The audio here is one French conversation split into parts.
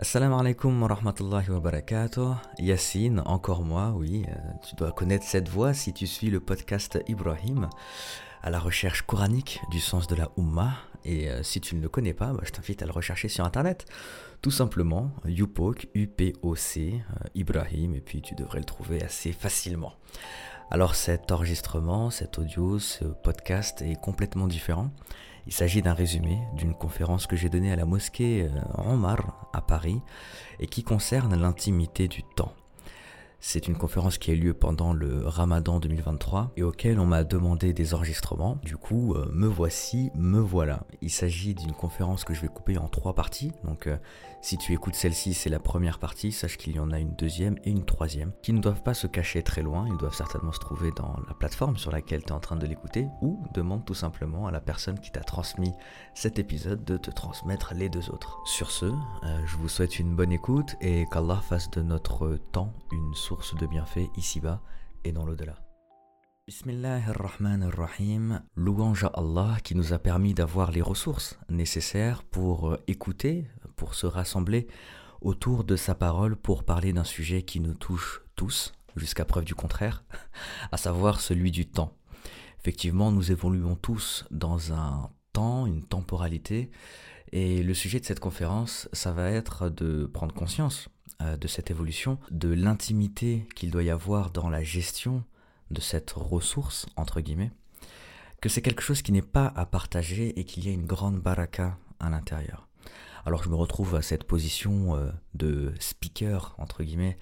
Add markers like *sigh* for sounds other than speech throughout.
Assalamu alaikum wa rahmatullahi wa barakatuh. Yassine, encore moi, oui, euh, tu dois connaître cette voix si tu suis le podcast Ibrahim à la recherche coranique du sens de la Ummah. Et euh, si tu ne le connais pas, bah, je t'invite à le rechercher sur internet. Tout simplement, UPOC, U-P-O-C, euh, Ibrahim, et puis tu devrais le trouver assez facilement. Alors cet enregistrement, cet audio, ce podcast est complètement différent. Il s'agit d'un résumé d'une conférence que j'ai donnée à la mosquée euh, Omar à Paris et qui concerne l'intimité du temps. C'est une conférence qui a eu lieu pendant le Ramadan 2023 et auquel on m'a demandé des enregistrements. Du coup, euh, me voici, me voilà. Il s'agit d'une conférence que je vais couper en trois parties. Euh, si tu écoutes celle-ci, c'est la première partie. Sache qu'il y en a une deuxième et une troisième qui ne doivent pas se cacher très loin. Ils doivent certainement se trouver dans la plateforme sur laquelle tu es en train de l'écouter ou demande tout simplement à la personne qui t'a transmis cet épisode de te transmettre les deux autres. Sur ce, euh, je vous souhaite une bonne écoute et qu'Allah fasse de notre temps une source de bienfaits ici-bas et dans l'au-delà. Bismillahirrahmanirrahim. Louange à Allah qui nous a permis d'avoir les ressources nécessaires pour euh, écouter, pour se rassembler autour de sa parole pour parler d'un sujet qui nous touche tous, jusqu'à preuve du contraire, *laughs* à savoir celui du temps. Effectivement, nous évoluons tous dans un temps, une temporalité, et le sujet de cette conférence, ça va être de prendre conscience euh, de cette évolution, de l'intimité qu'il doit y avoir dans la gestion de cette ressource, entre guillemets, que c'est quelque chose qui n'est pas à partager et qu'il y a une grande baraka à l'intérieur. Alors je me retrouve à cette position euh, de speaker, entre guillemets,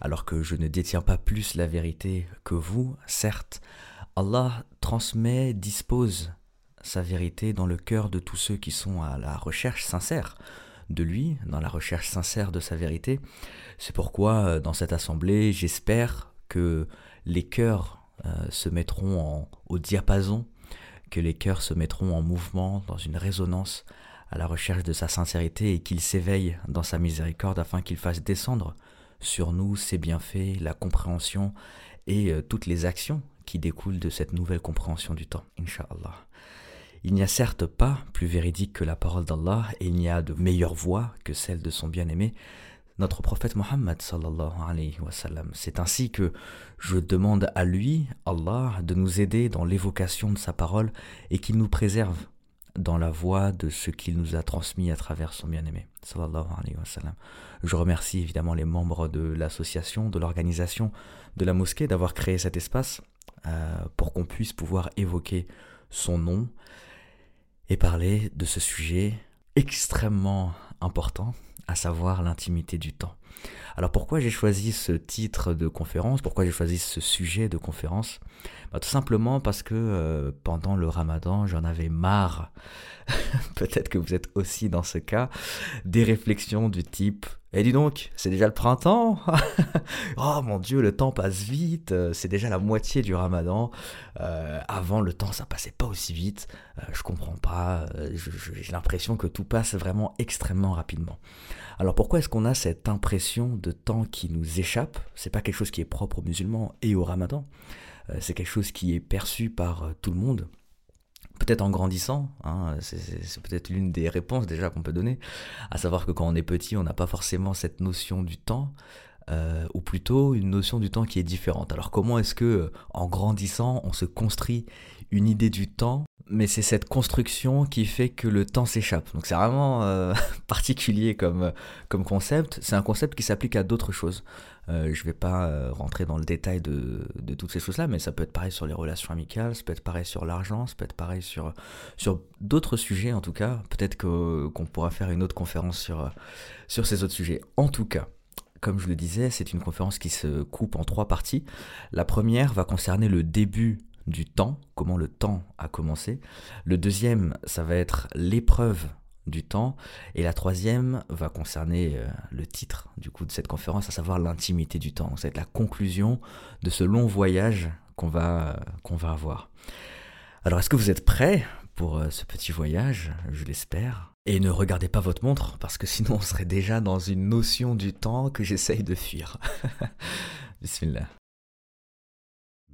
alors que je ne détiens pas plus la vérité que vous, certes. Allah transmet, dispose sa vérité dans le cœur de tous ceux qui sont à la recherche sincère de lui, dans la recherche sincère de sa vérité. C'est pourquoi, euh, dans cette assemblée, j'espère que les cœurs euh, se mettront au diapason, que les cœurs se mettront en mouvement, dans une résonance à la recherche de sa sincérité et qu'il s'éveille dans sa miséricorde afin qu'il fasse descendre sur nous ses bienfaits, la compréhension et euh, toutes les actions qui découlent de cette nouvelle compréhension du temps, Inch'Allah. Il n'y a certes pas plus véridique que la parole d'Allah et il n'y a de meilleure voix que celle de son bien-aimé, notre prophète Mohammed sallallahu alayhi wa sallam. C'est ainsi que je demande à lui, Allah, de nous aider dans l'évocation de sa parole et qu'il nous préserve dans la voie de ce qu'il nous a transmis à travers son bien-aimé. Je remercie évidemment les membres de l'association, de l'organisation de la mosquée d'avoir créé cet espace euh, pour qu'on puisse pouvoir évoquer son nom et parler de ce sujet extrêmement important, à savoir l'intimité du temps. Alors pourquoi j'ai choisi ce titre de conférence Pourquoi j'ai choisi ce sujet de conférence? Bah, Tout simplement parce que euh, pendant le ramadan, j'en avais marre, *laughs* peut-être que vous êtes aussi dans ce cas, des réflexions du type et dis donc, c'est déjà le printemps *laughs* Oh mon dieu, le temps passe vite, euh, c'est déjà la moitié du ramadan. Euh, avant, le temps, ça passait pas aussi vite. Euh, je comprends pas, j'ai l'impression que tout passe vraiment extrêmement rapidement. Alors pourquoi est-ce qu'on a cette impression de temps qui nous échappe? C'est pas quelque chose qui est propre aux musulmans et au ramadan. c'est quelque chose qui est perçu par tout le monde peut-être en grandissant, hein, c'est peut-être l'une des réponses déjà qu'on peut donner, à savoir que quand on est petit, on n'a pas forcément cette notion du temps, euh, ou plutôt une notion du temps qui est différente. Alors comment est-ce que, en grandissant, on se construit une idée du temps, mais c'est cette construction qui fait que le temps s'échappe. Donc c'est vraiment euh, *laughs* particulier comme, comme concept. C'est un concept qui s'applique à d'autres choses. Euh, je ne vais pas euh, rentrer dans le détail de, de toutes ces choses-là, mais ça peut être pareil sur les relations amicales, ça peut être pareil sur l'argent, ça peut être pareil sur, sur d'autres sujets en tout cas. Peut-être qu'on pourra faire une autre conférence sur, sur ces autres sujets. En tout cas, comme je le disais, c'est une conférence qui se coupe en trois parties. La première va concerner le début du temps, comment le temps a commencé. Le deuxième, ça va être l'épreuve du temps. Et la troisième va concerner euh, le titre du coup de cette conférence, à savoir l'intimité du temps. Ça va être la conclusion de ce long voyage qu'on va, qu'on va avoir. Alors est-ce que vous êtes prêts pour euh, ce petit voyage? Je l'espère. Et ne regardez pas votre montre, parce que sinon on serait déjà dans une notion du temps que j'essaye de fuir. *laughs* Bismillah.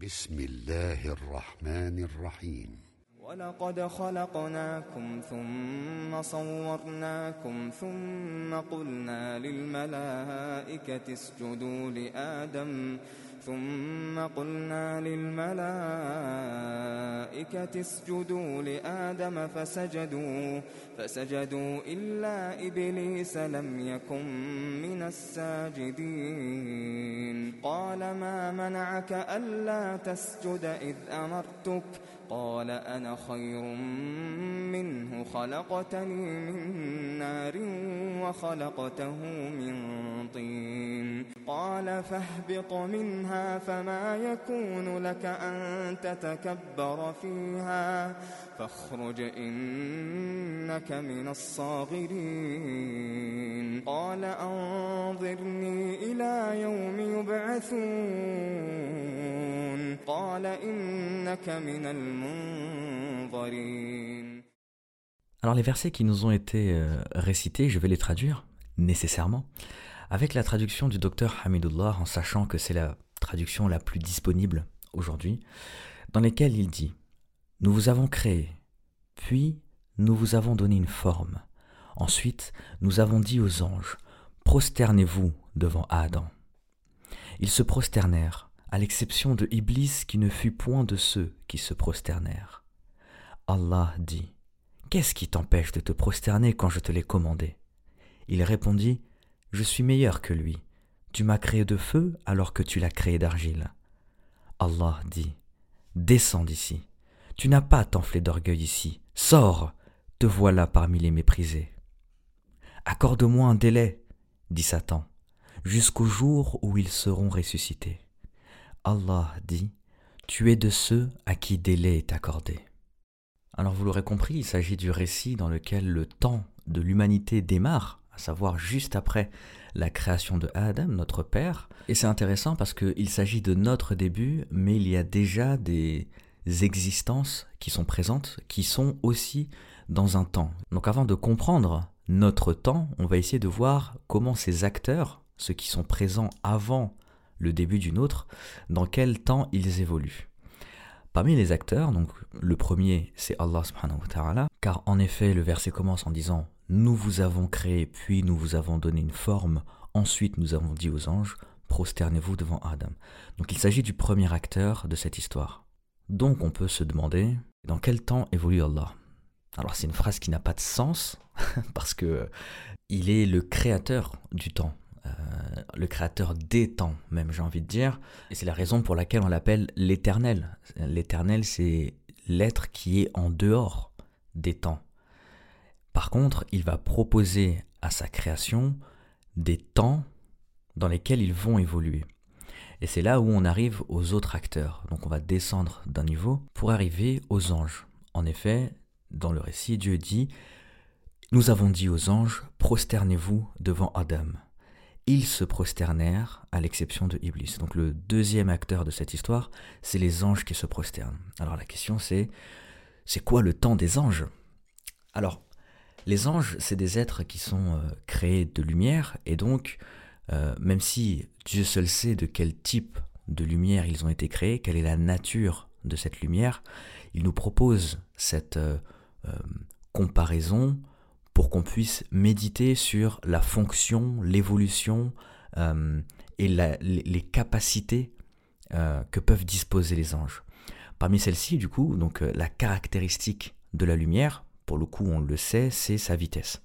بسم الله الرحمن الرحيم ولقد خلقناكم ثم صورناكم ثم قلنا للملائكة اسجدوا لآدم ثم قلنا للملائكة اسجدوا لآدم فسجدوا فسجدوا إلا إبليس لم يكن من الساجدين. قال ما منعك ألا تسجد إذ أمرتك؟ قال أنا خير منه خلقتني من نار وخلقته من طين. قال فاهبط منها فما يكون لك أن تتكبر فيها. فاخرج إنك من الصاغرين. قال أنظرني إلى يوم يبعثون. قال إنك من المنظرين Alors les versets qui nous ont été euh, récités, je vais les traduire nécessairement avec la traduction du docteur Hamidullah en sachant que c'est la traduction la plus disponible aujourd'hui, dans lesquelles il dit Nous vous avons créé, puis nous vous avons donné une forme. Ensuite, nous avons dit aux anges Prosternez-vous devant Adam. Ils se prosternèrent, à l'exception de Iblis qui ne fut point de ceux qui se prosternèrent. Allah dit Qu'est-ce qui t'empêche de te prosterner quand je te l'ai commandé? Il répondit Je suis meilleur que lui. Tu m'as créé de feu alors que tu l'as créé d'argile. Allah dit Descends d'ici. Tu n'as pas t'enfler d'orgueil ici. Sors Te voilà parmi les méprisés. Accorde-moi un délai, dit Satan, jusqu'au jour où ils seront ressuscités. Allah dit Tu es de ceux à qui délai est accordé. Alors vous l'aurez compris, il s'agit du récit dans lequel le temps de l'humanité démarre, à savoir juste après la création de Adam, notre Père. Et c'est intéressant parce qu'il s'agit de notre début, mais il y a déjà des existences qui sont présentes, qui sont aussi dans un temps. Donc avant de comprendre notre temps, on va essayer de voir comment ces acteurs, ceux qui sont présents avant le début d'une autre, dans quel temps ils évoluent. Parmi les acteurs, donc le premier c'est Allah subhanahu wa ta'ala, car en effet le verset commence en disant Nous vous avons créé, puis nous vous avons donné une forme, ensuite nous avons dit aux anges Prosternez-vous devant Adam. Donc il s'agit du premier acteur de cette histoire. Donc on peut se demander dans quel temps évolue Allah? Alors c'est une phrase qui n'a pas de sens *laughs* parce que il est le créateur du temps. Euh, le créateur des temps, même j'ai envie de dire. Et c'est la raison pour laquelle on l'appelle l'éternel. L'éternel, c'est l'être qui est en dehors des temps. Par contre, il va proposer à sa création des temps dans lesquels ils vont évoluer. Et c'est là où on arrive aux autres acteurs. Donc on va descendre d'un niveau pour arriver aux anges. En effet, dans le récit, Dieu dit, Nous avons dit aux anges, prosternez-vous devant Adam ils se prosternèrent, à l'exception de Iblis. Donc le deuxième acteur de cette histoire, c'est les anges qui se prosternent. Alors la question c'est, c'est quoi le temps des anges? Alors, les anges, c'est des êtres qui sont euh, créés de lumière, et donc, euh, même si Dieu seul sait de quel type de lumière ils ont été créés, quelle est la nature de cette lumière, il nous propose cette euh, comparaison pour qu'on puisse méditer sur la fonction, l'évolution euh, et les, capacités euh, que peuvent disposer les anges. Parmi celles-ci, du coup, donc euh, la caractéristique de la lumière, pour le coup, on le sait, c'est sa vitesse.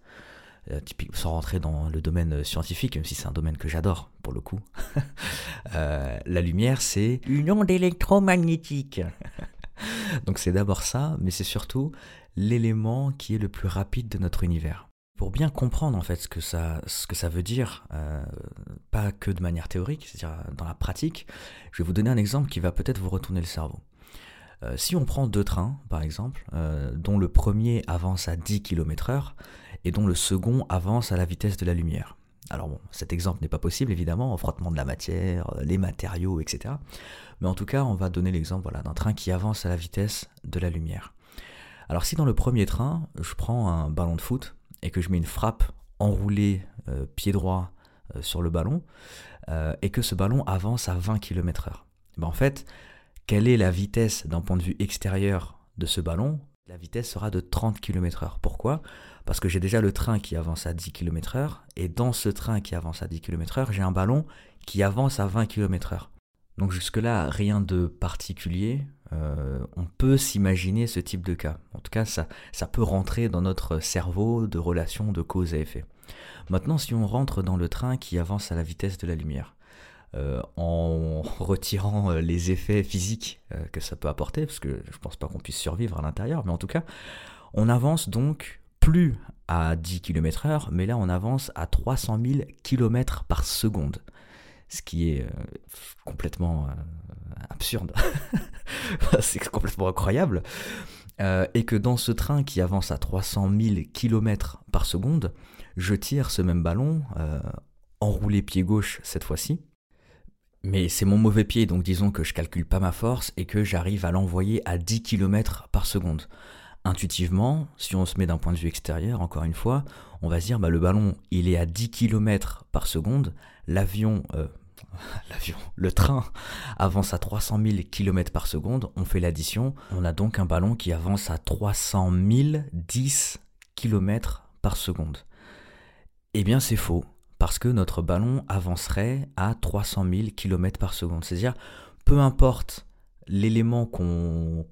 typique, sans rentrer dans le domaine scientifique, même si c'est un domaine que j'adore, pour le coup. *laughs* la lumière, c'est une onde électromagnétique. *laughs* Donc c'est d'abord ça, mais c'est surtout l'élément qui est le plus rapide de notre univers. Pour bien comprendre en fait ce que ça, veut dire, euh, pas que de manière théorique, c'est-à-dire dans la pratique, je vais vous donner un exemple qui va peut-être vous retourner le cerveau. Euh, si on prend deux trains, par exemple, euh, dont le premier avance à 10 km/h et dont le second avance à la vitesse de la lumière. Alors bon, cet exemple n'est pas possible évidemment, en frottement de la matière, les matériaux, etc. Mais en tout cas, on va donner l'exemple d'un train qui avance à la vitesse de la lumière. Alors si dans le premier train, je prends un ballon de foot et que je mets une frappe enroulée euh, pied droit euh, sur le ballon, euh, et que ce ballon avance à 20 km/h, ben en fait, quelle est la vitesse d'un point de vue extérieur de ce ballon? La vitesse sera de 30 km/h. Pourquoi? Parce que j'ai déjà le train qui avance à 10 km/h, et dans ce train qui avance à 10 km/h, j'ai un ballon qui avance à 20 km/h. Donc jusque-là, rien de particulier. Euh, on peut s'imaginer ce type de cas. En tout cas, ça, peut rentrer dans notre cerveau de relation de cause à effet. Maintenant, si on rentre dans le train qui avance à la vitesse de la lumière, euh, en *laughs* retirant euh, les effets physiques que ça peut apporter, parce que je ne pense pas qu'on puisse survivre à l'intérieur, mais en tout cas, on avance donc plus à 10 km/h, mais là on avance à 300 000 km par seconde ce qui est euh, complètement euh, absurde. *laughs* c'est complètement incroyable. Euh, et que dans ce train qui avance à 300 000 km par seconde, je tire ce même ballon, enroulé pied gauche cette fois-ci. Mais c'est mon mauvais pied, donc disons que je calcule pas ma force et que j'arrive à l'envoyer à 10 km par seconde. Intuitivement, si on se met d'un point de vue extérieur, encore une fois, on va se dire bah, le ballon il est à 10 km par seconde, l'avion, *laughs* l'avion, le train avance à 300 000 km par seconde, on fait l'addition, on a donc un ballon qui avance à 300 010 km par seconde. Eh bien c'est faux, parce que notre ballon avancerait à 300 000 km par seconde. C'est-à-dire, peu importe l'élément qu'on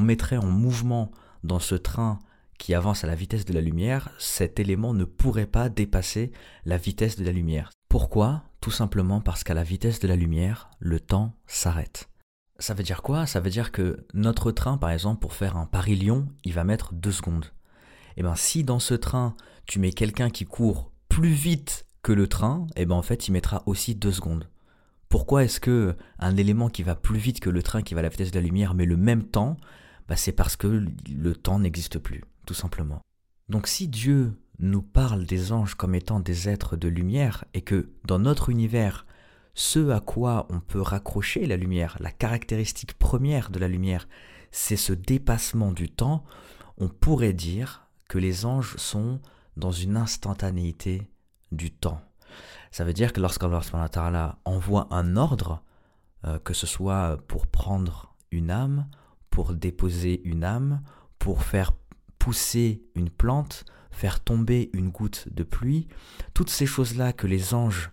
mettrait en mouvement dans ce train qui avance à la vitesse de la lumière, cet élément ne pourrait pas dépasser la vitesse de la lumière. Pourquoi? Tout simplement parce qu'à la vitesse de la lumière, le temps s'arrête. Ça veut dire quoi? Ça veut dire que notre train, par exemple, pour faire un Paris-Lyon, il va mettre deux secondes. Et eh bien si dans ce train, tu mets quelqu'un qui court plus vite que le train, et eh ben en fait, il mettra aussi deux secondes. Pourquoi est-ce que un élément qui va plus vite que le train qui va à la vitesse de la lumière met le même temps bah, C'est parce que le temps n'existe plus, tout simplement. Donc si Dieu nous parle des anges comme étant des êtres de lumière et que dans notre univers, ce à quoi on peut raccrocher la lumière, la caractéristique première de la lumière, c'est ce dépassement du temps, on pourrait dire que les anges sont dans une instantanéité du temps. Ça veut dire que lorsqu'Allah envoie un ordre, euh, que ce soit pour prendre une âme, pour déposer une âme, pour faire pousser une plante, faire tomber une goutte de pluie, toutes ces choses-là que les anges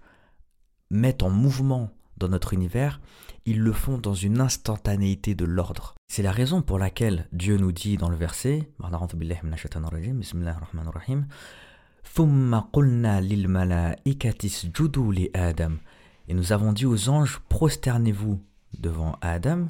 mettent en mouvement dans notre univers, ils le font dans une instantanéité de l'ordre. C'est la raison pour laquelle Dieu nous dit dans le verset, et nous avons dit aux anges, prosternez-vous devant Adam,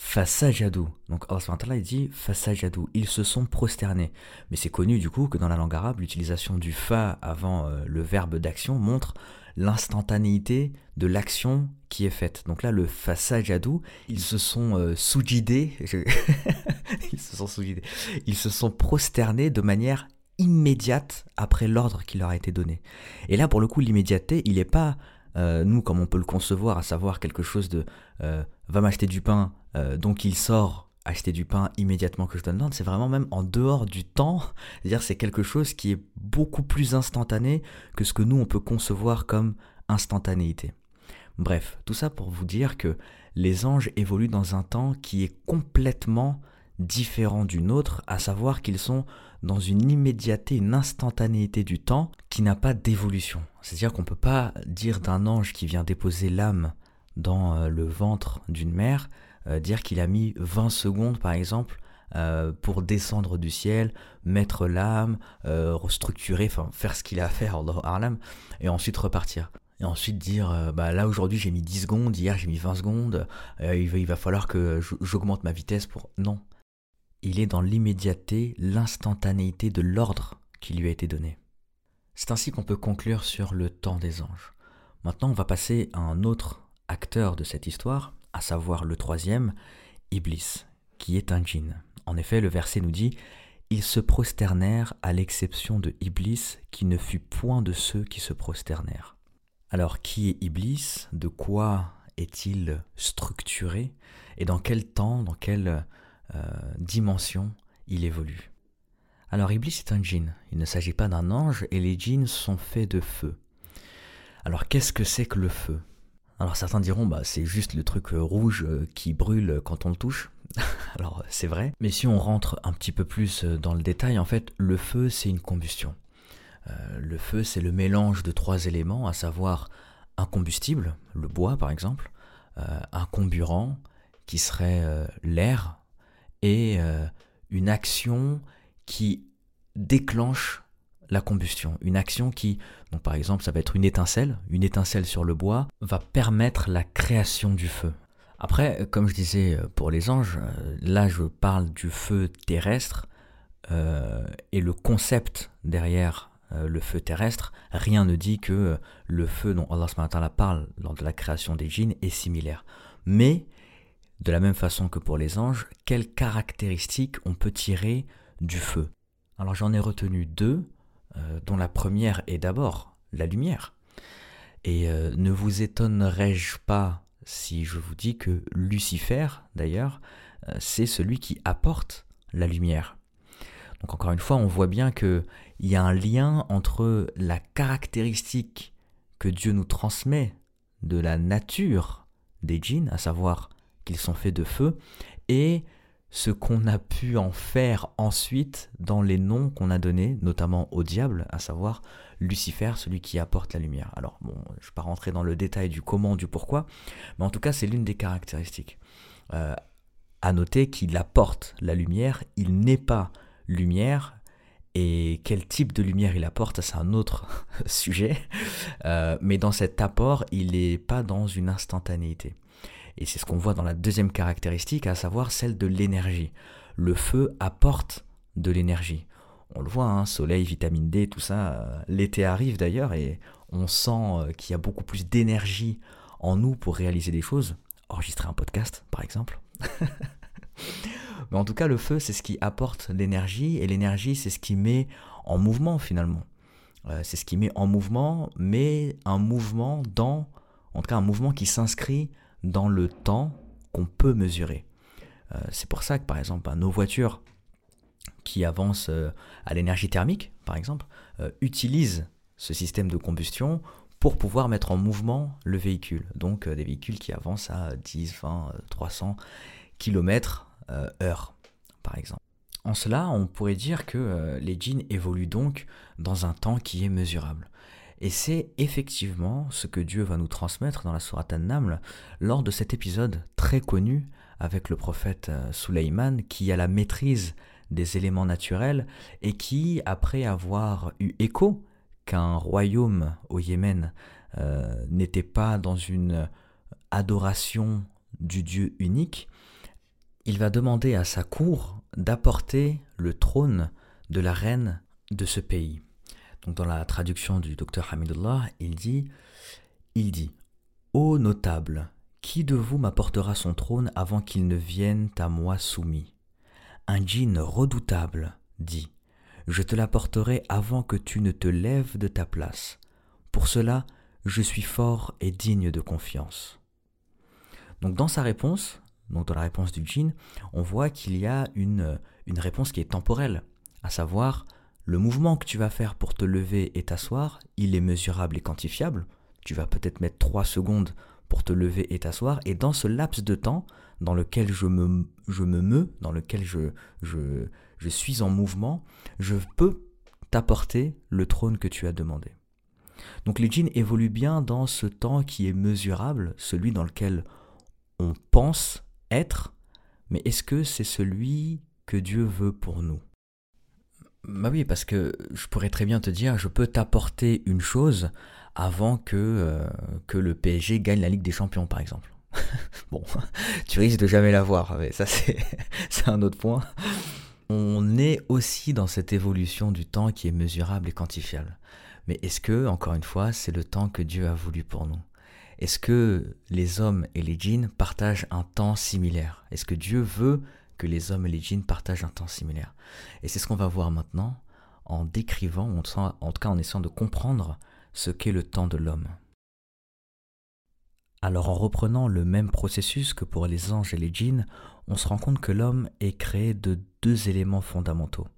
Fasajadou. Donc Allah il dit Fasajadou. Ils se sont prosternés. Mais c'est connu du coup que dans la langue arabe, l'utilisation du fa avant euh, le verbe d'action montre l'instantanéité de l'action qui est faite. Donc là, le fasajadou, ils se sont euh, soujidés, *laughs* ils se sont soujidés, ils se sont prosternés de manière immédiate après l'ordre qui leur a été donné. Et là, pour le coup, l'immédiateté, il n'est pas euh, nous, comme on peut le concevoir, à savoir quelque chose de euh, va m'acheter du pain, euh, donc il sort acheter du pain immédiatement que je donne l'ordre, c'est vraiment même en dehors du temps, *laughs* c'est-à-dire c'est quelque chose qui est beaucoup plus instantané que ce que nous on peut concevoir comme instantanéité. Bref, tout ça pour vous dire que les anges évoluent dans un temps qui est complètement différent du nôtre, à savoir qu'ils sont dans une immédiateté, une instantanéité du temps qui n'a pas d'évolution. C'est-à-dire qu'on ne peut pas dire d'un ange qui vient déposer l'âme dans euh, le ventre d'une mère, euh, dire qu'il a mis 20 secondes par exemple euh, pour descendre du ciel, mettre l'âme, restructurer, enfin faire ce qu'il a à faire, Harlem, et ensuite repartir. Et ensuite dire, bah là aujourd'hui j'ai mis 10 secondes, hier j'ai mis 20 secondes, il, va, il va falloir que j'augmente ma vitesse pour... Non, il est dans l'immédiateté, l'instantanéité de l'ordre qui lui a été donné. C'est ainsi qu'on peut conclure sur le temps des anges. Maintenant, on va passer à un autre acteur de cette histoire, à savoir le troisième, Iblis, qui est un djinn. En effet, le verset nous dit Ils se prosternèrent à l'exception de Iblis, qui ne fut point de ceux qui se prosternèrent. Alors, qui est Iblis? De quoi est-il structuré? Et dans quel temps, dans quelle euh, dimension il évolue? Alors Iblis est un djinn, il ne s'agit pas d'un ange et les djinns sont faits de feu. Alors qu'est-ce que c'est que le feu? Alors certains diront bah c'est juste le truc euh, rouge euh, qui brûle quand on le touche. *laughs* Alors c'est vrai, mais si on rentre un petit peu plus dans le détail, en fait, le feu c'est une combustion. Euh, le feu c'est le mélange de trois éléments, à savoir un combustible, le bois par exemple, euh, un comburant qui serait euh, l'air, et une action qui déclenche la combustion. Une action qui, donc par exemple, ça va être une étincelle, une étincelle sur le bois, va permettre la création du feu. Après, comme je disais euh, pour les anges, euh, là je parle du feu terrestre euh, et le concept derrière le feu terrestre, rien ne dit que le feu dont Allah parle lors de la création des djinns est similaire. Mais, de la même façon que pour les anges, quelles caractéristiques on peut tirer du feu? Alors j'en ai retenu deux, dont la première est d'abord la lumière. Et ne vous étonnerais-je pas si je vous dis que Lucifer, d'ailleurs, euh, c'est celui qui apporte la lumière. Donc encore une fois, on voit bien qu'il y a un lien entre la caractéristique que Dieu nous transmet de la nature des djinns, à savoir qu'ils sont faits de feu, et ce qu'on a pu en faire ensuite dans les noms qu'on a donnés, notamment au diable, à savoir Lucifer, celui qui apporte la lumière. Alors, bon, je ne vais pas rentrer dans le détail du comment, du pourquoi, mais en tout cas, c'est l'une des caractéristiques. Euh, à noter qu'il apporte la lumière, il n'est pas lumière, et quel type de lumière il apporte, c'est un autre *laughs* sujet, euh, mais dans cet apport, il n'est pas dans une instantanéité. Et c'est ce qu'on voit dans la deuxième caractéristique, à savoir celle de l'énergie. Le feu apporte de l'énergie on le voit, hein, soleil, vitamine D, tout ça. Euh, l'été arrive d'ailleurs et on sent euh, qu'il y a beaucoup plus d'énergie en nous pour réaliser des choses. Enregistrer un podcast, par exemple. *laughs* Mais en tout cas, le feu, c'est ce qui apporte l'énergie et l'énergie, c'est ce qui met en mouvement finalement. Euh, c'est ce qui met en mouvement, mais un mouvement dans, en tout cas, un mouvement qui s'inscrit dans le temps qu'on peut mesurer. c'est pour ça que, par exemple, bah, nos voitures, qui avance euh, à l'énergie thermique, par exemple, euh, utilise ce système de combustion pour pouvoir mettre en mouvement le véhicule. Donc euh, des véhicules qui avancent à 10, 20, 300 km heure, par exemple. En cela, on pourrait dire que les djinns évoluent donc dans un temps qui est mesurable. Et c'est effectivement ce que Dieu va nous transmettre dans la Sourate An-Naml lors de cet épisode très connu avec le prophète Suleiman qui a la maîtrise des éléments naturels et qui, après avoir eu écho qu'un royaume au Yémen euh, n'était pas dans une adoration du Dieu unique, il va demander à sa cour d'apporter le trône de la reine de ce pays. Dans la traduction du docteur Hamidullah, il dit il dit Ô notable, qui de vous m'apportera son trône avant qu'il ne vienne à moi soumis? Un djinn redoutable dit Je te l'apporterai avant que tu ne te lèves de ta place. Pour cela, je suis fort et digne de confiance. Donc dans sa réponse, donc dans la réponse du djinn, on voit qu'il y a une, une réponse qui est temporelle, à savoir le mouvement que tu vas faire pour te lever et t'asseoir, il est mesurable et quantifiable. Tu vas peut-être mettre 3 secondes pour te lever et t'asseoir, et dans ce laps de temps, dans lequel je me, je me meus, dans lequel je, je, je suis en mouvement, je peux t'apporter le trône que tu as demandé. Donc les djinns évoluent bien dans ce temps qui est mesurable, celui dans lequel on pense être, mais est-ce que c'est celui que Dieu veut pour nous? Bah oui, parce que je pourrais très bien te dire, je peux t'apporter une chose avant que, euh, que le PSG gagne la Ligue des Champions, par exemple. *laughs* bon, tu risques de jamais l'avoir, mais ça *laughs* c'est un autre point. On est aussi dans cette évolution du temps qui est mesurable et quantifiable. Mais est-ce que, encore une fois, c'est le temps que Dieu a voulu pour nous? Est-ce que les hommes et les djinns partagent un temps similaire? Est-ce que Dieu veut que les hommes et les djinns partagent un temps similaire Et c'est ce qu'on va voir maintenant en décrivant, en tout cas en essayant de comprendre ce qu'est le temps de l'homme. Alors en reprenant le même processus que pour les anges et les djinns, on se rend compte que l'homme est créé de deux éléments fondamentaux.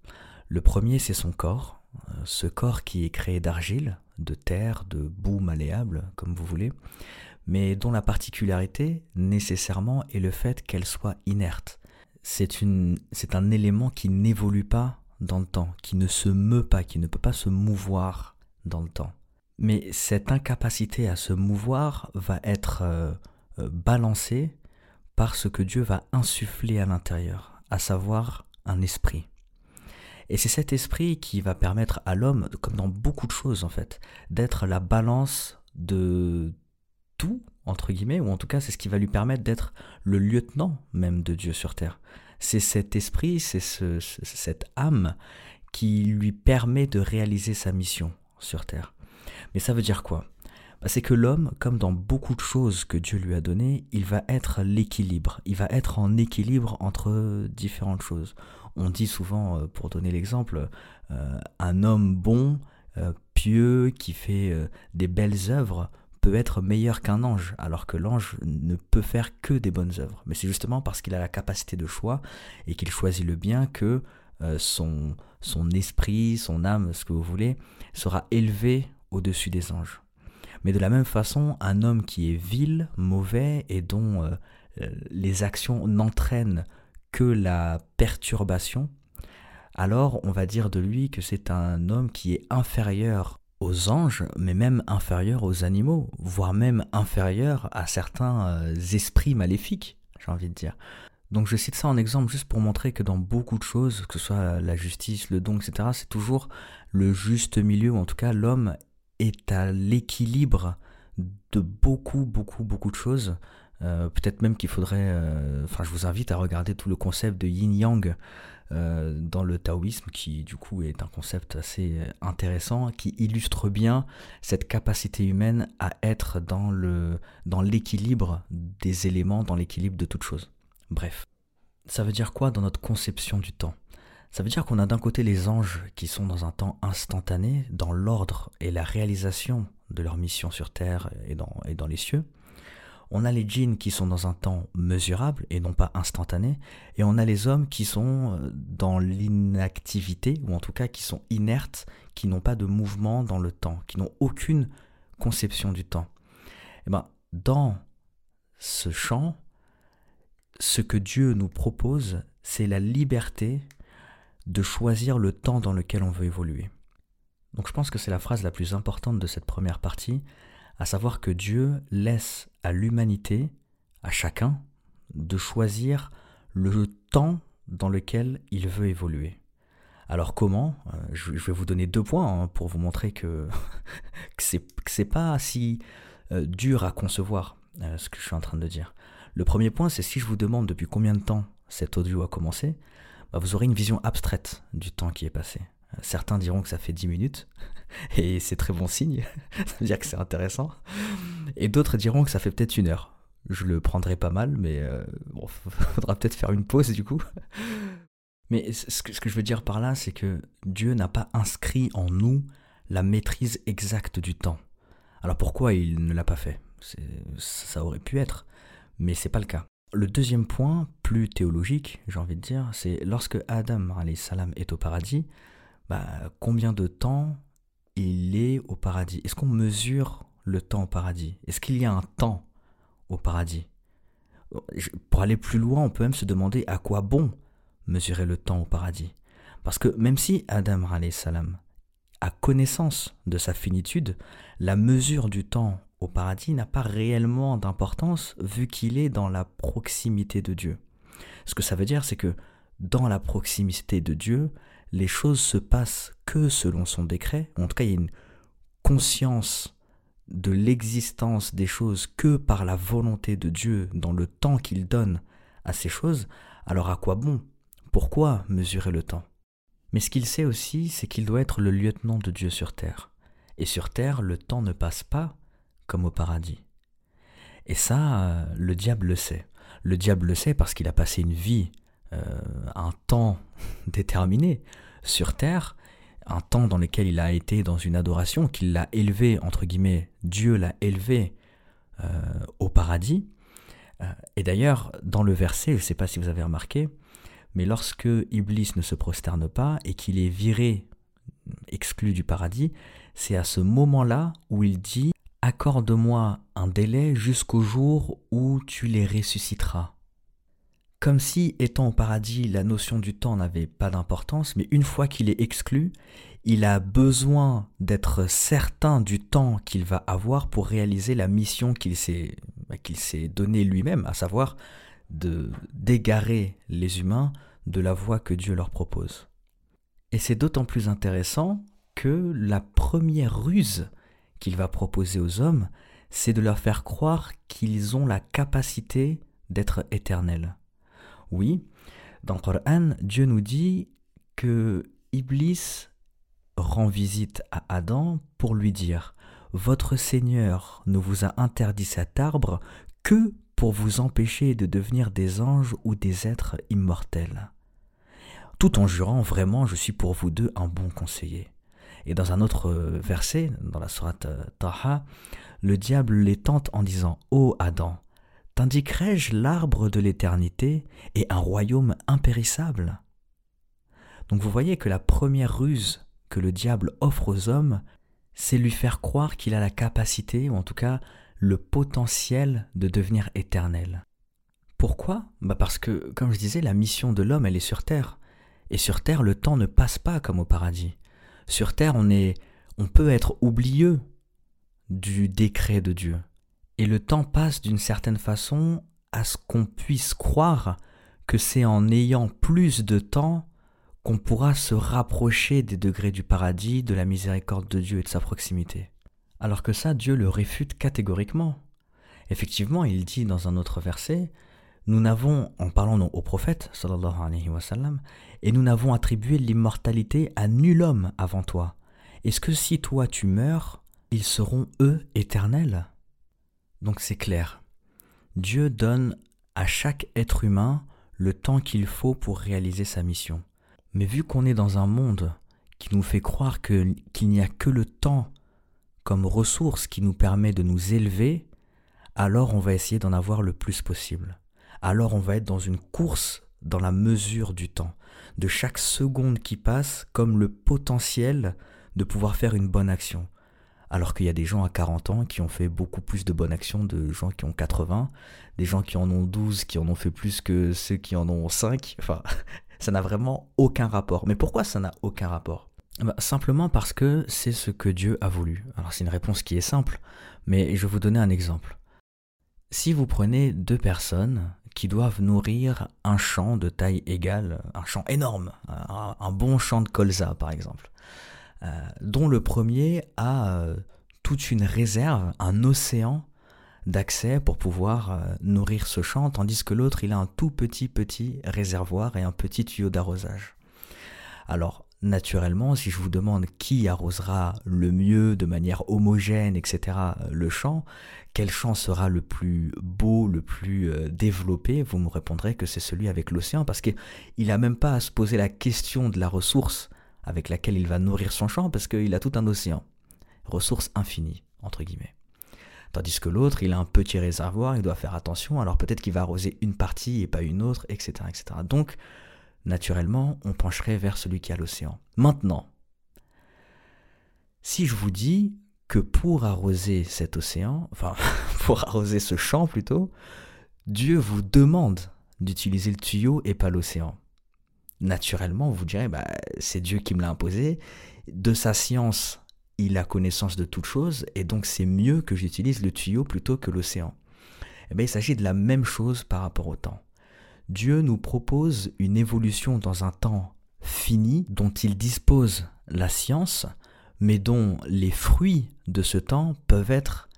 Le premier, c'est son corps, euh, ce corps qui est créé d'argile, de terre, de boue malléable, comme vous voulez, mais dont la particularité, nécessairement, est le fait qu'elle soit inerte. C'est un élément qui n'évolue pas dans le temps, qui ne se meut pas, qui ne peut pas se mouvoir dans le temps. Mais cette incapacité à se mouvoir va être euh, euh, balancée par ce que Dieu va insuffler à l'intérieur, à savoir un esprit. Et c'est cet esprit qui va permettre à l'homme, comme dans beaucoup de choses en fait, d'être la balance de tout, entre guillemets, ou en tout cas c'est ce qui va lui permettre d'être le lieutenant même de Dieu sur terre. C'est cet esprit, c'est cette âme qui lui permet de réaliser sa mission sur terre. Mais ça veut dire quoi? Bah, C'est que l'homme, comme dans beaucoup de choses que Dieu lui a données, il va être l'équilibre. Il va être en équilibre entre différentes choses. On dit souvent, euh, pour donner l'exemple, euh, un homme bon, euh, pieux, qui fait des belles œuvres, peut être meilleur qu'un ange, alors que l'ange ne peut faire que des bonnes œuvres. Mais c'est justement parce qu'il a la capacité de choix et qu'il choisit le bien que son, son esprit, son âme, ce que vous voulez, sera élevé au-dessus des anges. Mais de la même façon, un homme qui est vil, mauvais et dont euh, euh, les actions n'entraînent que la perturbation, alors on va dire de lui que c'est un homme qui est inférieur aux anges, mais même inférieur aux animaux, voire même inférieur à certains euh, esprits maléfiques, j'ai envie de dire. Donc je cite ça en exemple juste pour montrer que dans beaucoup de choses, que ce soit la justice, le don, etc., c'est toujours le juste milieu, en tout cas l'homme est à l'équilibre de beaucoup, beaucoup, beaucoup de choses. Euh, peut-être même qu'il faudrait... Euh, enfin, je vous invite à regarder tout le concept de yin-yang euh, dans le taoïsme, qui du coup est un concept assez intéressant, qui illustre bien cette capacité humaine à être dans l'équilibre dans des éléments, dans l'équilibre de toute chose. Bref. Ça veut dire quoi dans notre conception du temps? Ça veut dire qu'on a d'un côté les anges qui sont dans un temps instantané, dans l'ordre et la réalisation de leur mission sur Terre et dans, et dans les cieux. On a les djinns qui sont dans un temps mesurable et non pas instantané. Et on a les hommes qui sont euh, dans l'inactivité, ou en tout cas qui sont inertes, qui n'ont pas de mouvement dans le temps, qui n'ont aucune conception du temps. Et eh ben, dans ce champ, ce que Dieu nous propose, c'est la liberté de choisir le temps dans lequel on veut évoluer. Donc je pense que c'est la phrase la plus importante de cette première partie, à savoir que Dieu laisse à l'humanité, à chacun, de choisir le temps dans lequel il veut évoluer. Alors comment? Euh, Je vais vous donner deux points hein, pour vous montrer que, *laughs* que c'est pas si euh, dur à concevoir euh, ce que je suis en train de dire. Le premier point, c'est si je vous demande depuis combien de temps cet audio a commencé, bah, vous aurez une vision abstraite du temps qui est passé. Certains diront que ça fait 10 minutes, *laughs* et c'est très bon signe, *laughs* ça veut dire que c'est intéressant. Et d'autres diront que ça fait peut-être une heure. Je le prendrai pas mal, mais euh, bon, *laughs* faudra peut-être faire une pause du coup. Mais ce que, je veux dire par là, c'est que Dieu n'a pas inscrit en nous la maîtrise exacte du temps. Alors pourquoi il ne l'a pas fait? Ça aurait pu être, mais c'est pas le cas. Le deuxième point, plus théologique, j'ai envie de dire, c'est lorsque Adam est au paradis, bah, combien de temps il est au paradis? Est-ce qu'on mesure le temps au paradis? Est-ce qu'il y a un temps au paradis? Pour aller plus loin, on peut même se demander à quoi bon mesurer le temps au paradis. Parce que même si Adam salam a connaissance de sa finitude, la mesure du temps au paradis n'a pas réellement d'importance vu qu'il est dans la proximité de Dieu. Ce que ça veut dire, c'est que dans la proximité de Dieu, les choses se passent que selon son décret. En tout cas, il y a une conscience de l'existence des choses que par la volonté de Dieu dans le temps qu'il donne à ces choses. Alors à quoi bon? Pourquoi mesurer le temps? Mais ce qu'il sait aussi, c'est qu'il doit être le lieutenant de Dieu sur terre. Et sur terre, le temps ne passe pas comme au paradis. Et ça, euh, le diable le sait. Le diable le sait parce qu'il a passé une vie, un temps *laughs* déterminé sur Terre, un temps dans lequel il a été dans une adoration, qu'il l'a élevé, entre guillemets, Dieu l'a élevé euh, au paradis. et d'ailleurs, dans le verset, je ne sais pas si vous avez remarqué, mais lorsque Iblis ne se prosterne pas et qu'il est viré, exclu du paradis, c'est à ce moment-là où il dit Accorde-moi un délai jusqu'au jour où tu les ressusciteras. Comme si, étant au paradis, la notion du temps n'avait pas d'importance, mais une fois qu'il est exclu, il a besoin d'être certain du temps qu'il va avoir pour réaliser la mission qu'il s'est bah, qu'il donnée lui-même, à savoir d'égarer les humains de la voie que Dieu leur propose. Et c'est d'autant plus intéressant que la première ruse qu'il va proposer aux hommes, c'est de leur faire croire qu'ils ont la capacité d'être éternels. Oui, dans le Coran, Dieu nous dit que Iblis rend visite à Adam pour lui dire Votre Seigneur ne vous a interdit cet arbre que pour vous empêcher de devenir des anges ou des êtres immortels. Tout en jurant vraiment je suis pour vous deux un bon conseiller. Et dans un autre verset, dans la sourate Taha, le diable les tente en disant Ô Adam, t'indiquerai-je l'arbre de l'éternité et un royaume impérissable? Donc vous voyez que la première ruse que le diable offre aux hommes, c'est lui faire croire qu'il a la capacité, ou en tout cas le potentiel de devenir éternel. Pourquoi? Bah Parce que, comme je disais, la mission de l'homme, elle est sur Terre. Et sur Terre, le temps ne passe pas comme au paradis. Sur Terre, on, est, on peut être oublieux du décret de Dieu. Et le temps passe d'une certaine façon à ce qu'on puisse croire que c'est en ayant plus de temps qu'on pourra se rapprocher des degrés du paradis, de la miséricorde de Dieu et de sa proximité. Alors que ça, Dieu le réfute catégoriquement. Effectivement, il dit dans un autre verset, nous n'avons, en parlant au prophète, et nous n'avons attribué l'immortalité à nul homme avant toi. Est-ce que si toi tu meurs, ils seront eux éternels? Donc c'est clair. Dieu donne à chaque être humain le temps qu'il faut pour réaliser sa mission. Mais vu qu'on est dans un monde qui nous fait croire qu'il n'y a que le temps comme ressource qui nous permet de nous élever, alors on va essayer d'en avoir le plus possible. Alors on va être dans une course dans la mesure du temps, de chaque seconde qui passe comme le potentiel de pouvoir faire une bonne action. Alors qu'il y a des gens à 40 ans qui ont fait beaucoup plus de bonnes actions de gens qui ont 80, des gens qui en ont 12 qui en ont fait plus que ceux qui en ont 5. Enfin, *laughs* ça n'a vraiment aucun rapport. Mais pourquoi ça n'a aucun rapport? Bah, Simplement parce que c'est ce que Dieu a voulu. Alors c'est une réponse qui est simple, mais je vais vous donner un exemple. Si vous prenez deux personnes qui doivent nourrir un champ de taille égale, un champ énorme, un, bon champ de colza par exemple, dont le premier a euh, toute une réserve, un océan d'accès pour pouvoir euh, nourrir ce champ, tandis que l'autre, il a un tout petit petit réservoir et un petit tuyau d'arrosage. Alors, naturellement, si je vous demande qui arrosera le mieux, de manière homogène, etc., le champ, quel champ sera le plus beau, le plus euh, développé, vous me répondrez que c'est celui avec l'océan, parce qu'il n'a même pas à se poser la question de la ressource avec laquelle il va nourrir son champ, parce qu'il a tout un océan. Ressource infinie, entre guillemets. Tandis que l'autre, il a un petit réservoir, il doit faire attention, alors peut-être qu'il va arroser une partie et pas une autre, etc. etc. Donc, naturellement, on pencherait vers celui qui a l'océan. Maintenant, si je vous dis que pour arroser cet océan, enfin, *laughs* pour arroser ce champ plutôt, Dieu vous demande d'utiliser le tuyau et pas l'océan. Naturellement, vous direz, bah, c'est Dieu qui me l'a imposé. De sa science, il a connaissance de toutes choses et donc c'est mieux que j'utilise le tuyau plutôt que l'océan. Eh bien, il s'agit de la même chose par rapport au temps. Dieu nous propose une évolution dans un temps fini dont il dispose la science, mais dont les fruits de ce temps peuvent être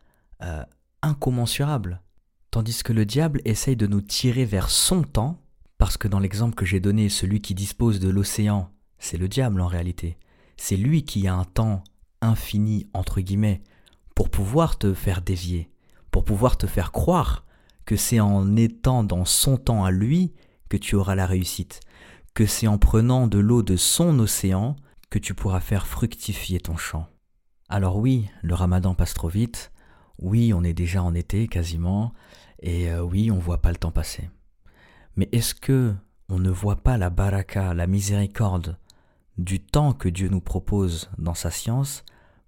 euh, incommensurables. Tandis que le diable essaye de nous tirer vers son temps, parce que dans l'exemple que j'ai donné, celui qui dispose de l'océan, c'est le diable en réalité. C'est lui qui a un temps infini, entre guillemets, pour pouvoir te faire dévier, pour pouvoir te faire croire que c'est en étant dans son temps à lui que tu auras la réussite, que c'est en prenant de l'eau de son océan que tu pourras faire fructifier ton champ. Alors oui, le ramadan passe trop vite, oui, on est déjà en été quasiment, et euh, oui, on voit pas le temps passer. Mais est-ce que on ne voit pas la baraka, la miséricorde du temps que Dieu nous propose dans sa science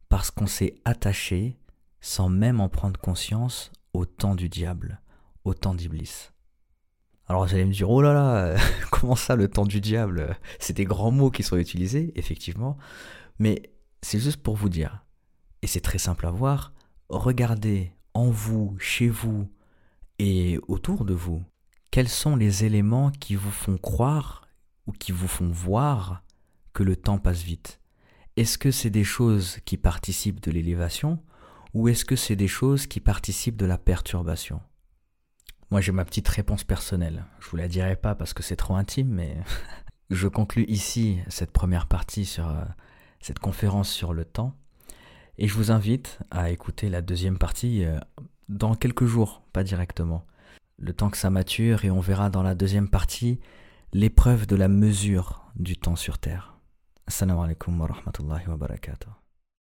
parce qu'on s'est attaché, sans même en prendre conscience, au temps du diable, au temps d'Iblis? Alors vous allez me dire, oh là là, *laughs* comment ça le temps du diable? C'est des grands mots qui sont utilisés, effectivement. Mais c'est juste pour vous dire, et c'est très simple à voir, regardez en vous, chez vous et autour de vous, quels sont les éléments qui vous font croire ou qui vous font voir que le temps passe vite? Est-ce que c'est des choses qui participent de l'élévation ou est-ce que c'est des choses qui participent de la perturbation? Moi j'ai ma petite réponse personnelle. Je vous la dirai pas parce que c'est trop intime, mais *laughs* je conclus ici cette première partie sur euh, cette conférence sur le temps. Et je vous invite à écouter la deuxième partie euh, dans quelques jours, pas directement. Le temps que ça mature et on verra dans la deuxième partie l'épreuve de la mesure du temps sur Terre. Assalamu alaikum wa rahmatullahi wa barakatuh.